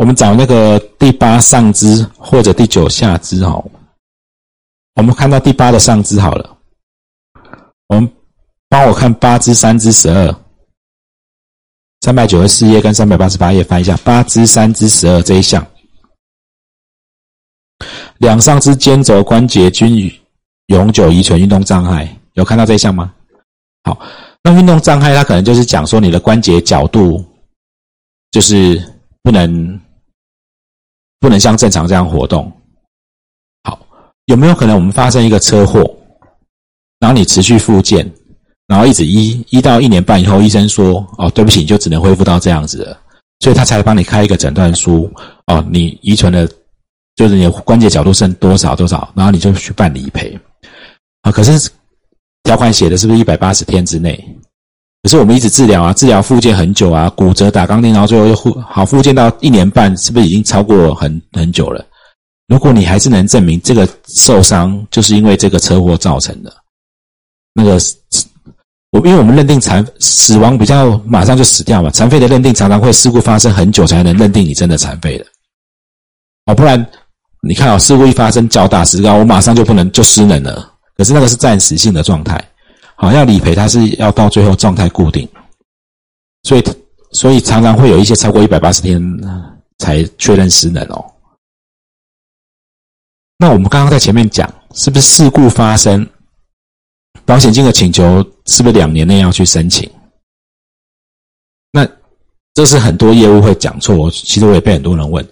我们找那个第八上肢或者第九下肢哈。我们看到第八的上肢好了，我们帮我看八支三支十二，三百九十四页跟三百八十八页翻一下，八支三支十二这一项，两上肢肩轴关节均永久遗传运动障碍，有看到这一项吗？好，那运动障碍它可能就是讲说你的关节角度就是不能。不能像正常这样活动。好，有没有可能我们发生一个车祸，然后你持续复健，然后一直医医到一年半以后，医生说：“哦，对不起，你就只能恢复到这样子了。”所以他才帮你开一个诊断书。哦，你遗存的，就是你关节角度剩多少多少，然后你就去办理赔。啊，可是条款写的是不是一百八十天之内？可是我们一直治疗啊，治疗复健很久啊，骨折打钢钉，然后最后又复好复健到一年半，是不是已经超过很很久了？如果你还是能证明这个受伤就是因为这个车祸造成的，那个我因为我们认定残死亡比较马上就死掉嘛，残废的认定常常会事故发生很久才能认定你真的残废的，哦，不然你看啊，事故一发生脚打石膏，我马上就不能就失能了，可是那个是暂时性的状态。好，要理赔，它是要到最后状态固定，所以所以常常会有一些超过一百八十天才确认失能哦。那我们刚刚在前面讲，是不是事故发生，保险金的请求是不是两年内要去申请？那这是很多业务会讲错，其实我也被很多人问，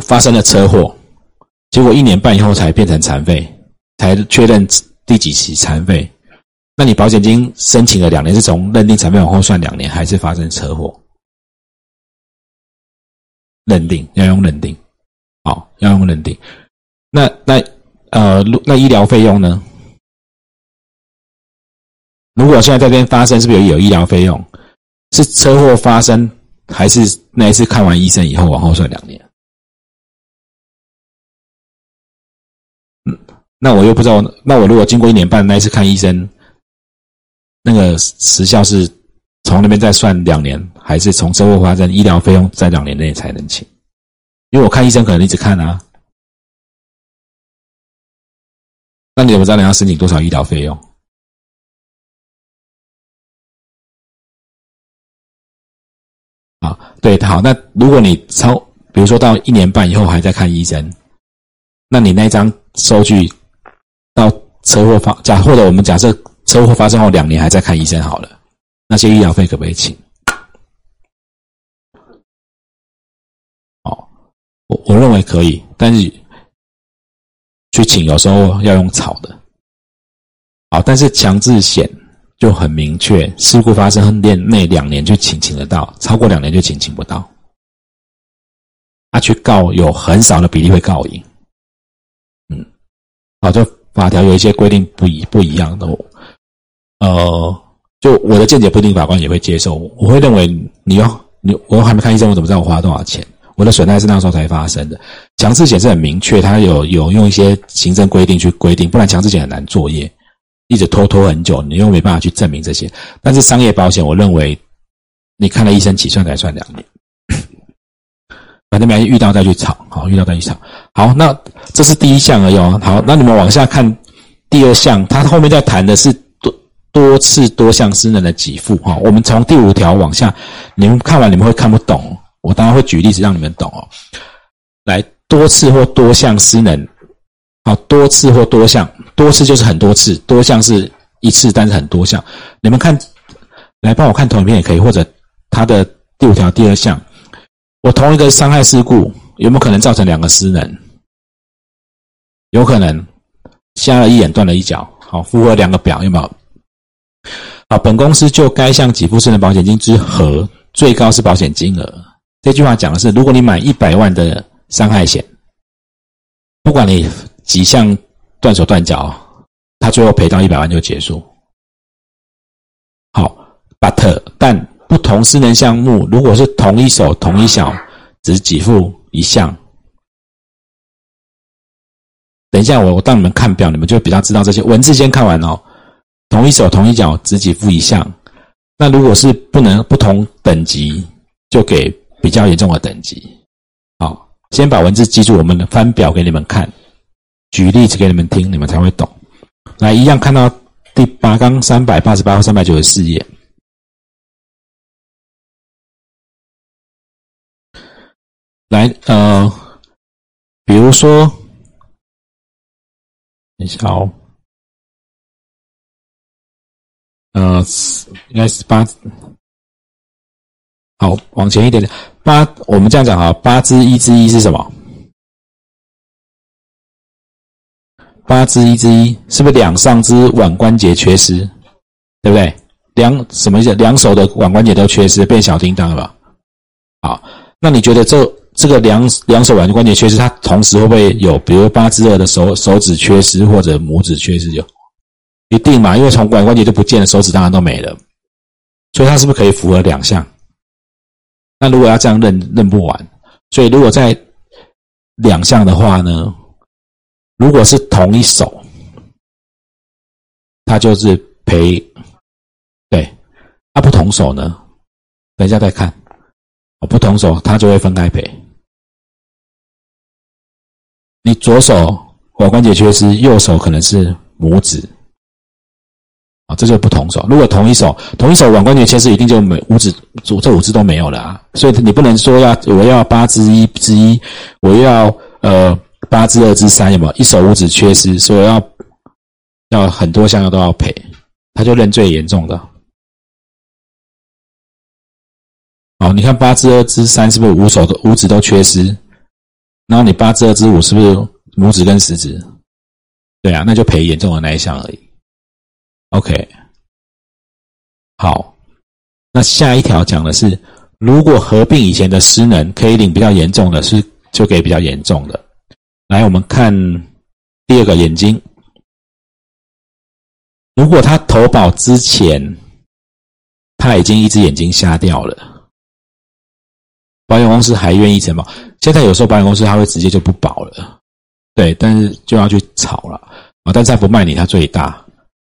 发生了车祸，结果一年半以后才变成残废，才确认第几期残废。那你保险金申请了两年，是从认定残废往后算两年，还是发生车祸？认定要用认定，好，要用认定。那那呃，那医疗费用呢？如果现在这边发生，是不是有有医疗费用？是车祸发生，还是那一次看完医生以后往后算两年？嗯，那我又不知道。那我如果经过一年半那一次看医生？那个时效是从那边再算两年，还是从车祸发生医疗费用在两年内才能请？因为我看医生可能一直看啊。那你怎么知道你要申请多少医疗费用？啊，对，好，那如果你超，比如说到一年半以后还在看医生，那你那张收据到车祸发假，或者我们假设。车祸发生后两年还在看医生好了，那些医疗费可不可以请？哦，我我认为可以，但是去请有时候要用草的。好，但是强制险就很明确，事故发生内内两年就请请得到，超过两年就请请不到。他去告有很少的比例会告赢。嗯，好，就法条有一些规定不一不一样的。呃，就我的见解不一定法官也会接受。我会认为你要你我还没看医生，我怎么知道我花了多少钱？我的损害是那时候才发生的。强制险是很明确，它有有用一些行政规定去规定，不然强制险很难作业，一直拖拖很久，你又没办法去证明这些。但是商业保险，我认为你看了医生起算才算两年，反正没遇到再去吵，好遇到再去吵。好，那这是第一项而已。好，那你们往下看第二项，它后面在谈的是。多次多项失能的给付，哈，我们从第五条往下，你们看完你们会看不懂，我当然会举例子让你们懂哦。来，多次或多项失能，好，多次或多项，多次就是很多次，多项是一次，但是很多项。你们看，来帮我看同影片也可以，或者它的第五条第二项，我同一个伤害事故有没有可能造成两个失能？有可能，瞎了一眼，断了一脚，好，符合两个表有没有？好，本公司就该项给付私人保险金之和最高是保险金额。这句话讲的是，如果你买一百万的伤害险，不管你几项断手断脚，他最后赔到一百万就结束。好，but 但不同私人项目，如果是同一手同一小，只给付一项。等一下，我我当你们看表，你们就比较知道这些文字。先看完哦。同一手同一脚只给付一项，那如果是不能不同等级，就给比较严重的等级。好，先把文字记住，我们翻表给你们看，举例子给你们听，你们才会懂。来，一样看到第八纲三百八十八或三百九十四页。来，呃，比如说，等一下哦，呃，应该是八，好，往前一点点，八，我们这样讲哈，八之一之一是什么？八之一之一是不是两上肢腕关节缺失？对不对？两什么意思？两手的腕关节都缺失，变小叮当了吧？好，那你觉得这？这个两两手腕关节缺失，它同时会不会有，比如八之二的手手指缺失或者拇指缺失？有，一定嘛？因为从腕关节就不见了，手指当然都没了，所以它是不是可以符合两项？那如果要这样认认不完，所以如果在两项的话呢，如果是同一手，它就是赔，对，它不同手呢，等一下再看，不同手它就会分开赔。你左手腕关节缺失，右手可能是拇指，这就不同手。如果同一手，同一手腕关节缺失，一定就没五指，这五指都没有了啊。所以你不能说要我要八之一之一，我要呃八之二之三，有没有？一手五指缺失，所以要要很多项都要赔，他就认最严重的。好，你看八之二之三是不是五手的五指都缺失？然后你八之二之五是不是拇指跟食指？对啊，那就赔严重的那一项而已。OK，好，那下一条讲的是，如果合并以前的失能，可以领比较严重的，是就给比较严重的。来，我们看第二个眼睛，如果他投保之前他已经一只眼睛瞎掉了，保险公司还愿意承保？现在有时候保险公司他会直接就不保了，对，但是就要去炒了啊！但是他不卖你，他最大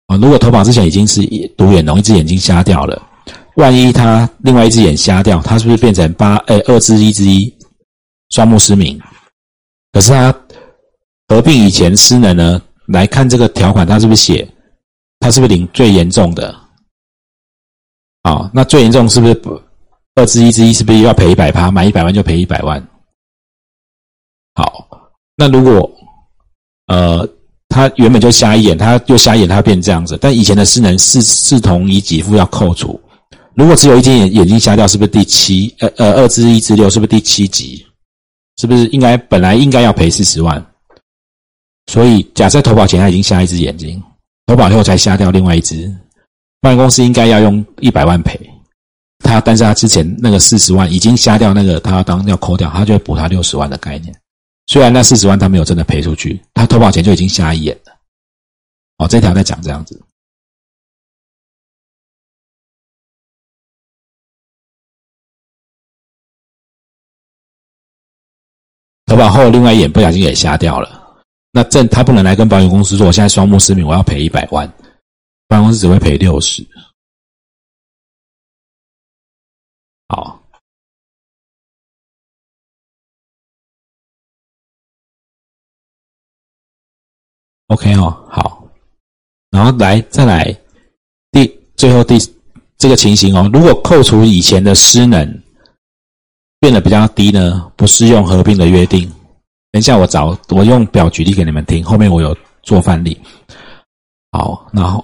啊！如果投保之前已经是一独眼龙，一只眼睛瞎掉了，万一他另外一只眼瞎掉，他是不是变成八诶二之一之一双目失明？可是他合并以前失能呢？来看这个条款，他是不是写他是不是领最严重的？啊，那最严重是不是二之一之一？是不是要赔一百趴？买一百万就赔一百万？好，那如果，呃，他原本就瞎一眼，他又瞎一眼，他变这样子。但以前的失能视视同以给付要扣除。如果只有一只眼眼睛瞎掉，是不是第七？呃呃，二之一之六，是不是第七级？是不是应该本来应该要赔四十万？所以假设投保前他已经瞎一只眼睛，投保后才瞎掉另外一只，保险公司应该要用一百万赔他，但是他之前那个四十万已经瞎掉那个，他要当要扣掉，他就会补他六十万的概念。虽然那四十万他没有真的赔出去，他投保前就已经瞎眼了。哦，这条在讲这样子，投保后另外一眼不小心也瞎掉了，那这他不能来跟保险公司说，我现在双目失明，我要赔一百万，保险公司只会赔六十。OK 哦，好，然后来再来第最后第这个情形哦，如果扣除以前的失能变得比较低呢，不适用合并的约定。等一下我找我用表举例给你们听，后面我有做范例。好，然后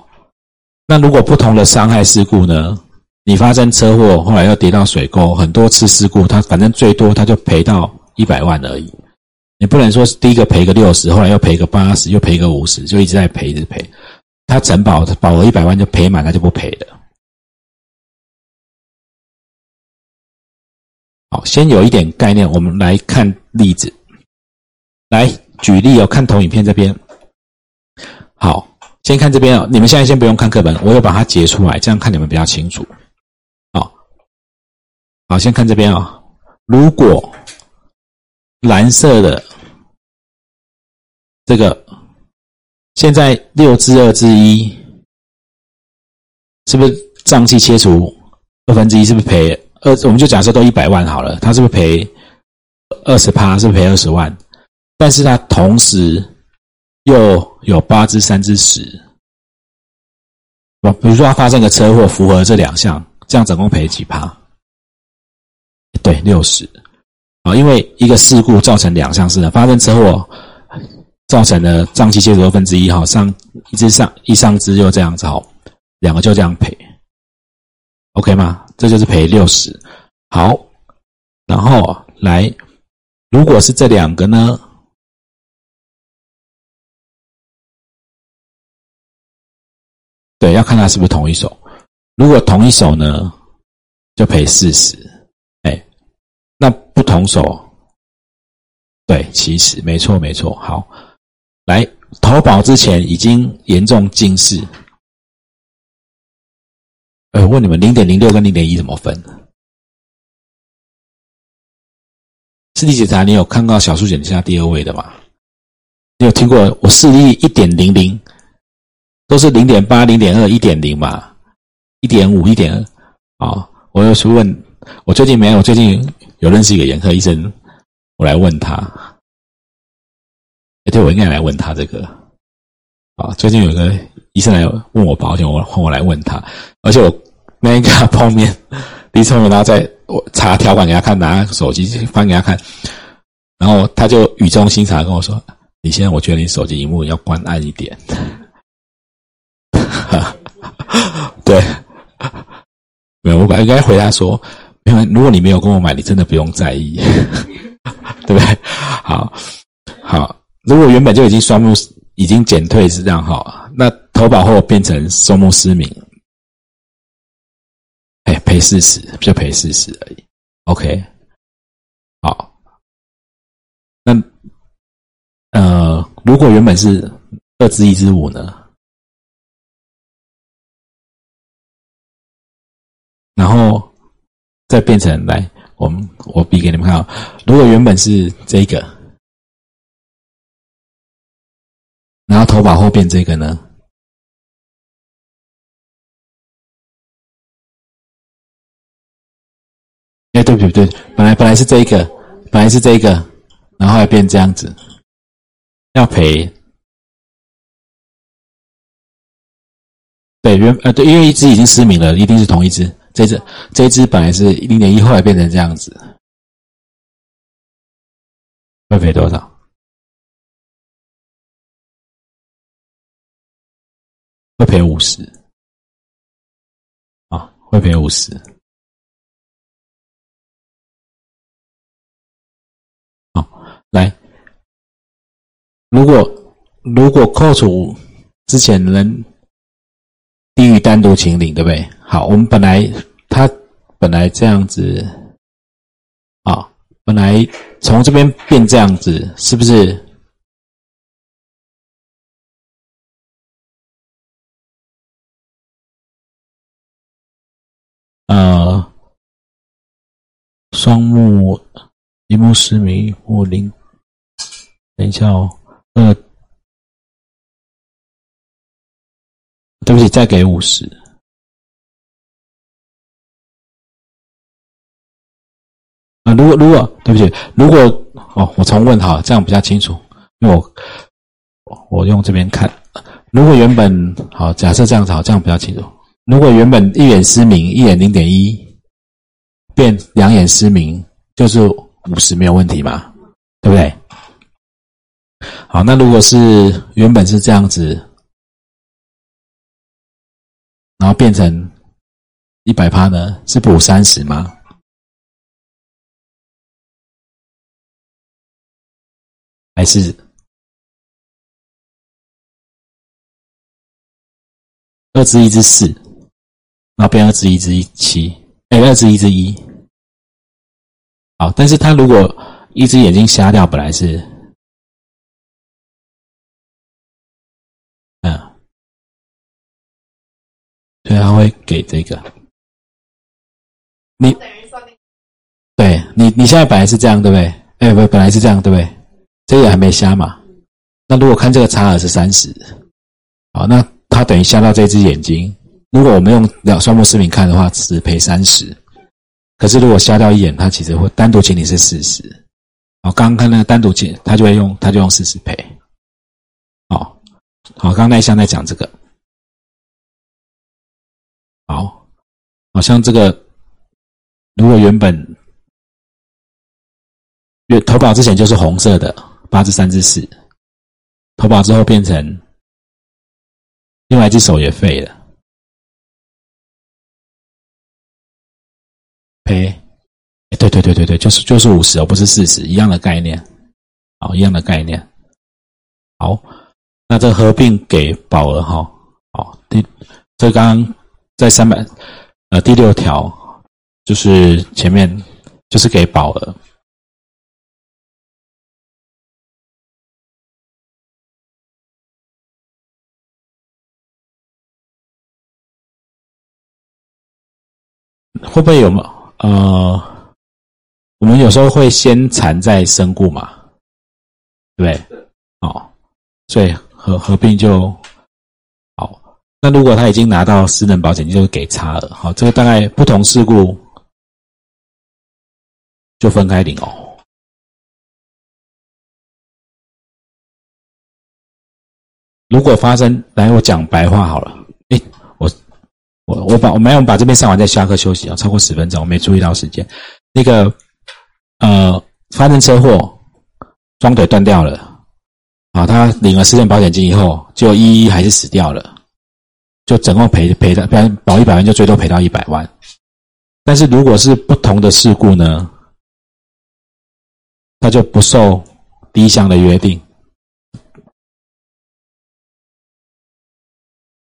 那如果不同的伤害事故呢，你发生车祸，后来又跌到水沟，很多次事故，他反正最多他就赔到一百万而已。你不能说是第一个赔个六十，后来又赔个八十，又赔个五十，就一直在赔，一直赔。他承保保额一百万就赔满，他就不赔了。好，先有一点概念，我们来看例子，来举例哦。看投影片这边，好，先看这边哦。你们现在先不用看课本，我有把它截出来，这样看你们比较清楚。好，好，先看这边啊。如果蓝色的这个，现在六之二之一，是不是脏器切除二分之一？是不是赔二？我们就假设都一百万好了，他是不是赔二十趴是不是赔二十万，但是他同时又有八之三之十，比如说他发生个车祸，符合这两项，这样总共赔几趴？对，六十。因为一个事故造成两项事的，发生车祸造成的脏器切除二分之一，哈，上一只上一上肢又这样子，好，两个就这样赔，OK 吗？这就是赔六十。好，然后来。如果是这两个呢？对，要看他是不是同一手。如果同一手呢，就赔四十。那不同手，对，其实，没错，没错。好，来投保之前已经严重近视。哎，问你们，零点零六跟零点一怎么分？视力检查，你有看到小数点下第二位的吗？你有听过我视力一点零零，都是零点八、零点二、一点零嘛，一点五、一点二啊。我又去问，我最近没有，最近有认识一个眼科医生，我来问他。哎，对，我应该来问他这个啊。最近有个医生来问我保险，我换我来问他，而且我那一个碰面，第一次碰面，然后在。我查条款给他看，拿手机翻给他看，然后他就语重心长跟我说：“李先生我觉得你手机荧幕要关暗一点。”对，没有，我应该回答说：“因为如果你没有跟我买，你真的不用在意，对不对？”好，好，如果原本就已经双目已经减退是这样哈，那投保后变成双目失明。哎，赔四十，就赔四十而已。OK，好。那呃，如果原本是二支一支五呢？然后再变成来，我们我比给你们看啊。如果原本是这个，然后投保后变这个呢？哎，对不对？本来本来是这个，本来是这个，然后来变这样子，要赔。对，原呃对，因为一只已经失明了，一定是同一只。这只这只本来是零点一，后来变成这样子，会赔多少？会赔五十。啊，会赔五十。来，如果如果扣除之前人低于单独请领，对不对？好，我们本来他本来这样子啊，本来从这边变这样子，是不是？呃，双目一目失明或零。等一下哦，呃，对不起，再给五十。啊，如果如果对不起，如果哦，我重问哈，这样比较清楚，因为我我用这边看，如果原本好，假设这样子好，这样比较清楚。如果原本一眼失明，一眼零点一，变两眼失明，就是五十没有问题嘛，对不对？好，那如果是原本是这样子，然后变成一百趴呢？是补三十吗？还是二之一之四，然后变二之一之一七？哎，二之一之一。好，但是他如果一只眼睛瞎掉，本来是。他会给这个。你对你，你现在本来是这样，对不对？哎，不，本来是这样，对不对？这个还没瞎嘛？那如果看这个差额是三十，好，那他等于瞎到这只眼睛。如果我们用两双目视频看的话，只赔三十。可是如果瞎掉一眼，他其实会单独请你是四十。好，刚刚看那个单独请，他就会用，他就用四十赔。好，好，刚刚那一项在讲这个。好像这个，如果原本月投保之前就是红色的八至三至四，投保之后变成另外一只手也废了，赔。对对对对对，就是就是五十哦，不是四十，一样的概念，好，一样的概念。好，那这合并给保额哈，好，第这刚刚在三百呃第六条，就是前面就是给保额，会不会有吗？呃。我们有时候会先产再身故嘛，对不对？哦，所以合合并就。那如果他已经拿到私人保险金，就是给差额。好，这个大概不同事故就分开领哦。如果发生，来我讲白话好了。哎，我我我把我没有把这边上完再下课休息啊，超过十分钟，我没注意到时间。那个。呃，发生车祸，双腿断掉了，啊，他领了私人保险金以后，就一一还是死掉了，就总共赔赔的，保一百万就最多赔到一百万。但是如果是不同的事故呢，他就不受第一项的约定。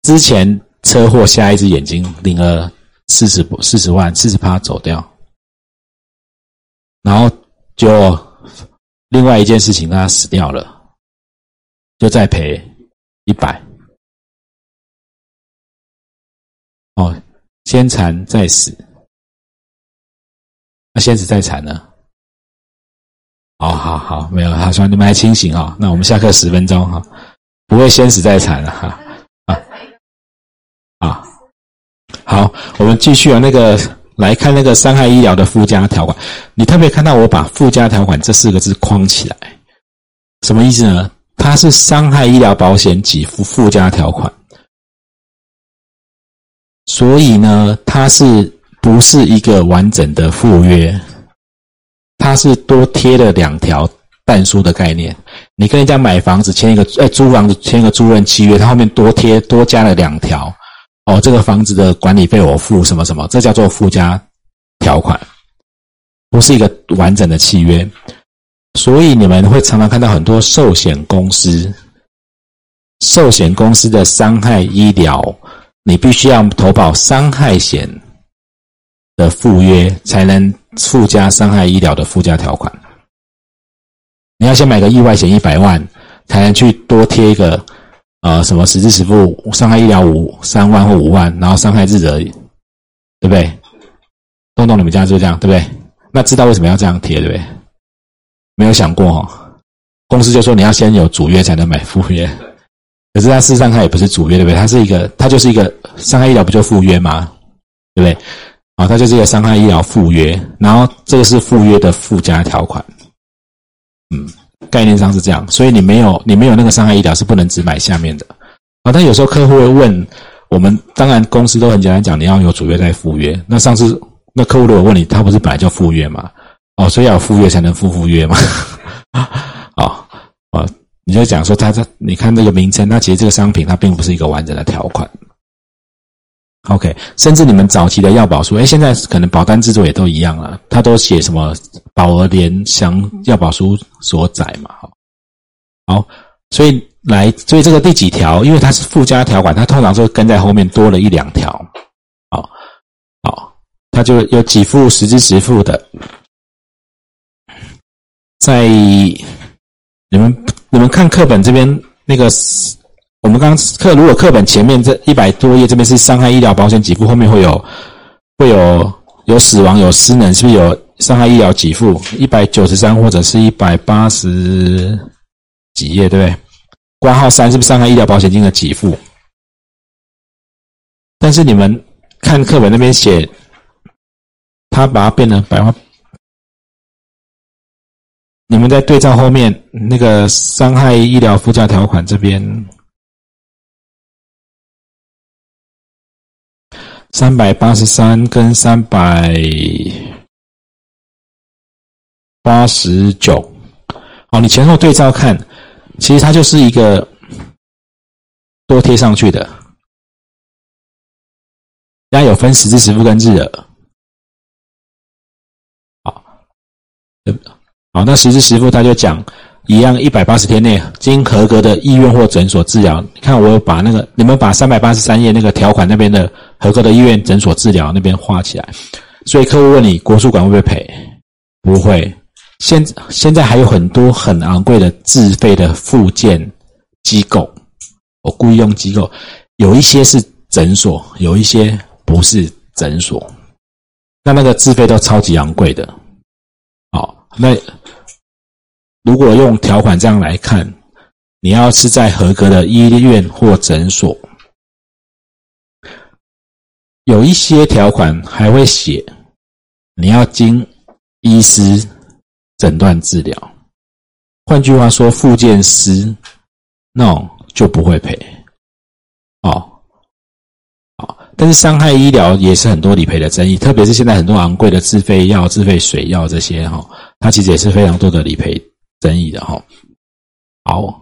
之前车祸瞎一只眼睛，领了四十四十万，四十趴走掉。然后就另外一件事情，他死掉了，就再赔一百。哦，先残再死，那先死再残呢？哦，好好，没有，他说你们还清醒啊？那我们下课十分钟哈，不会先死再残了哈啊啊！好，我们继续啊，那个。来看那个伤害医疗的附加条款，你特别看到我把附加条款这四个字框起来，什么意思呢？它是伤害医疗保险给付附加条款，所以呢，它是不是一个完整的附约？它是多贴了两条半书的概念。你跟人家买房子签一个，呃，租房子签一个租赁契约，它后面多贴多加了两条。哦，这个房子的管理费我付什么什么，这叫做附加条款，不是一个完整的契约。所以你们会常常看到很多寿险公司，寿险公司的伤害医疗，你必须要投保伤害险的附约，才能附加伤害医疗的附加条款。你要先买个意外险一百万，才能去多贴一个。呃，什么实质实付伤害医疗五三万或五万，然后伤害日者，对不对？东东，你们家就这样？对不对？那知道为什么要这样贴，对不对？没有想过哈，公司就说你要先有主约才能买副约，可是它事实上它也不是主约，对不对？它是一个，它就是一个伤害医疗不就副约吗？对不对？啊，它就是一个伤害医疗附约，然后这个是附约的附加条款，嗯。概念上是这样，所以你没有你没有那个伤害医疗是不能只买下面的啊。但有时候客户会问我们，当然公司都很简单讲，你要有主约再附约。那上次那客户如果问你，他不是本来就附约嘛？哦，所以要有附约才能附附约嘛？啊 啊，你就讲说他这你看这个名称，那其实这个商品它并不是一个完整的条款。OK，甚至你们早期的药保书，哎，现在可能保单制度也都一样了，它都写什么保额联详药保书所载嘛，好，好，所以来，所以这个第几条，因为它是附加条款，它通常说跟在后面多了一两条，好，好，它就有给付实支实付的，在你们你们看课本这边那个。我们刚课如果课本前面这一百多页这边是伤害医疗保险给付，后面会有会有有死亡有失能，是不是有伤害医疗给付？一百九十三或者是一百八十几页，对不对？挂号三是不是伤害医疗保险金的给付？但是你们看课本那边写，他把它变成白话，你们在对照后面那个伤害医疗附加条款这边，三百八十三跟三百八十九，哦，你前后对照看，其实它就是一个多贴上去的，家有分实支实付跟日额，好，好，那实支实付他就讲一样，一百八十天内经合格的医院或诊所治疗。你看，我把那个你们把三百八十三页那个条款那边的合格的医院诊所治疗那边画起来。所以客户问你国术馆会不会赔？不会。现现在还有很多很昂贵的自费的附件机构，我故意用机构，有一些是诊所，有一些不是诊所。那那个自费都超级昂贵的。好，那。如果用条款这样来看，你要是在合格的医院或诊所，有一些条款还会写你要经医师诊断治疗。换句话说，复健师那种就不会赔。哦，好，但是伤害医疗也是很多理赔的争议，特别是现在很多昂贵的自费药、自费水药这些哈，它其实也是非常多的理赔。争议的哈，好，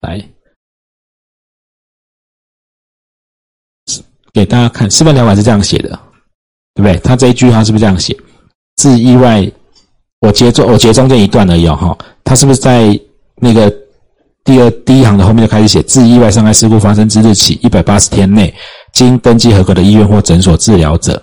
来给大家看，示范条款是这样写的，对不对？他这一句话是不是这样写？自意外，我截中我截中间一段而已哦，哈，他是不是在那个第二第一行的后面就开始写？自意外伤害事故发生之日起一百八十天内，经登记合格的医院或诊所治疗者。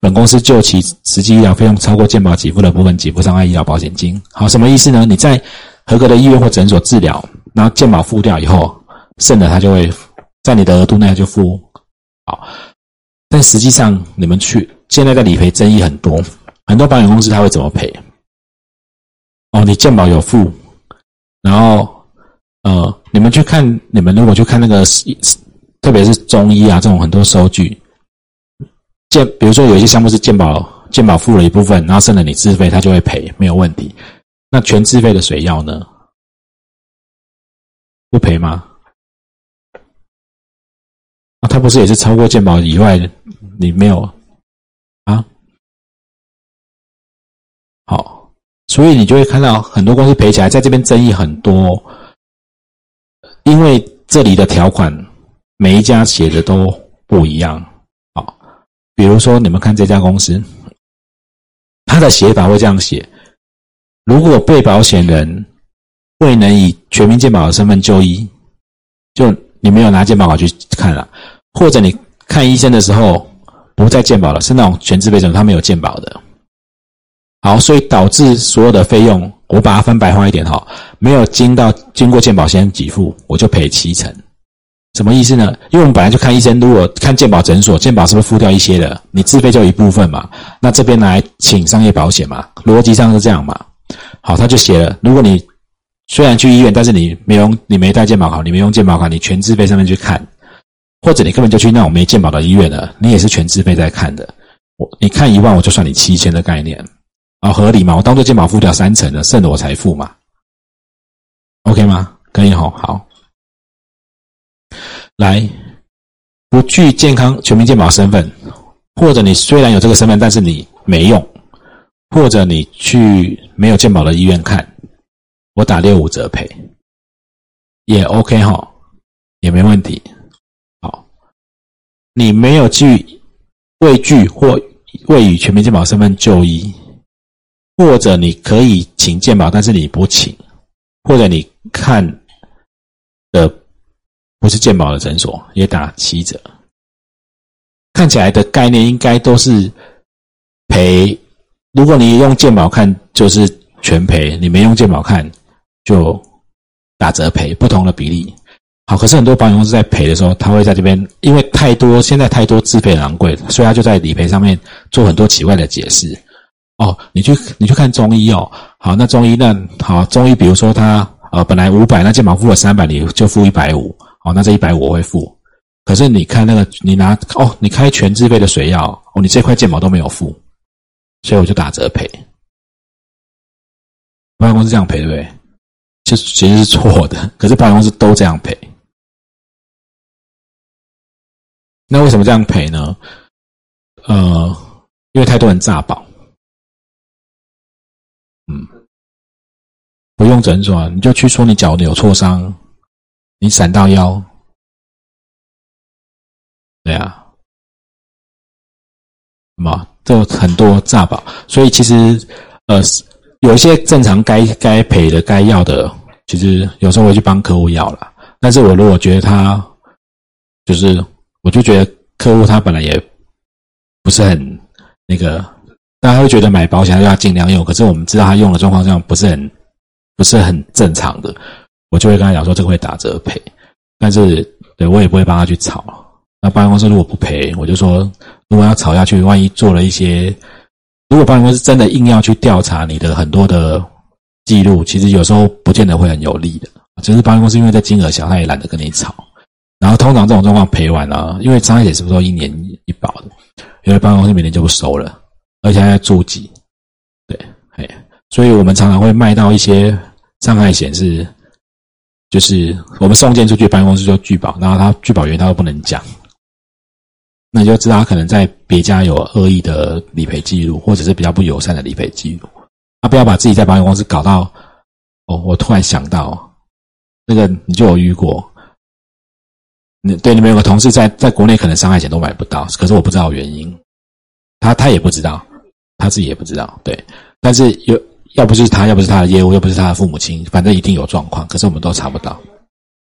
本公司就其实际医疗费用超过健保给付的部分给付伤害医疗保险金。好，什么意思呢？你在合格的医院或诊所治疗，然后健保付掉以后，剩的他就会在你的额度内就付。好，但实际上你们去现在的理赔争议很多，很多保险公司他会怎么赔？哦，你健保有付，然后呃，你们去看，你们如果去看那个，特别是中医啊这种很多收据。健，比如说有些项目是健保，健保付了一部分，然后剩了你自费，他就会赔，没有问题。那全自费的水药呢？不赔吗？啊，他不是也是超过健保以外，你没有啊？好，所以你就会看到很多公司赔起来，在这边争议很多，因为这里的条款每一家写的都不一样。比如说，你们看这家公司，它的写法会这样写：如果被保险人未能以全民健保的身份就医，就你没有拿健保卡去看了，或者你看医生的时候不在健保了，是那种全自费诊，他没有健保的。好，所以导致所有的费用，我把它分白话一点哈，没有经到经过健保先给付，我就赔七成。什么意思呢？因为我们本来就看医生，如果看健保诊所，健保是不是付掉一些的？你自费就一部分嘛。那这边来请商业保险嘛，逻辑上是这样嘛。好，他就写了，如果你虽然去医院，但是你没用，你没带健保卡，你没用健保卡，你全自费上面去看，或者你根本就去那种没健保的医院了，你也是全自费在看的。我你看一万，我就算你七千的概念，啊，合理吗？我当做健保付掉三成的，剩的我才付嘛。OK 吗？可以好，好。来，不具健康全民健保身份，或者你虽然有这个身份，但是你没用，或者你去没有健保的医院看，我打六五折赔，也 OK 哈，也没问题。好，你没有具未具或未以全民健保身份就医，或者你可以请健保，但是你不请，或者你看的。不是健保的诊所也打七折，看起来的概念应该都是赔。如果你用健保看，就是全赔；你没用健保看，就打折赔，不同的比例。好，可是很多保险公司在赔的时候，他会在这边，因为太多现在太多自费昂贵，所以他就在理赔上面做很多奇怪的解释。哦，你去你去看中医哦，好，那中医那好，中医比如说他呃本来五百，那健保付了三百，你就付一百五。好，那这一百我会付，可是你看那个，你拿哦，你开全自费的水药哦，你这块健保都没有付，所以我就打折赔。保险公司这样赔，对不对？其实其实是错的，可是保险公司都这样赔。那为什么这样赔呢？呃，因为太多人诈保。嗯，不用诊所，你就去说你脚有挫伤，你闪到腰，对啊，什么这很多诈保，所以其实呃，有一些正常该该赔的、该要的，其实有时候会去帮客户要了。但是我如果觉得他就是。我就觉得客户他本来也不是很那个，大家会觉得买保险要尽量用，可是我们知道他用的状况上不是很不是很正常的，我就会跟他讲说这个会打折赔，但是对我也不会帮他去炒。那保险公司如果不赔，我就说如果要炒下去，万一做了一些，如果保险公司真的硬要去调查你的很多的记录，其实有时候不见得会很有利的。只是保险公司因为在金额小，他也懒得跟你炒。然后通常这种状况赔完了，因为伤害险是不是都一年一保的？因为办公室每年就不收了，而且还在注记，对，嘿，所以我们常常会卖到一些伤害险是，就是我们送件出去，办公室就拒保，然后他拒保员他都不能讲，那你就知道他可能在别家有恶意的理赔记录，或者是比较不友善的理赔记录，他不要把自己在保险公司搞到，哦，我突然想到，那个你就有遇过。你对你们有个同事在在国内可能伤害险都买不到，可是我不知道原因，他他也不知道，他自己也不知道，对，但是有要不是他，要不是他的业务，要不是他的父母亲，反正一定有状况，可是我们都查不到。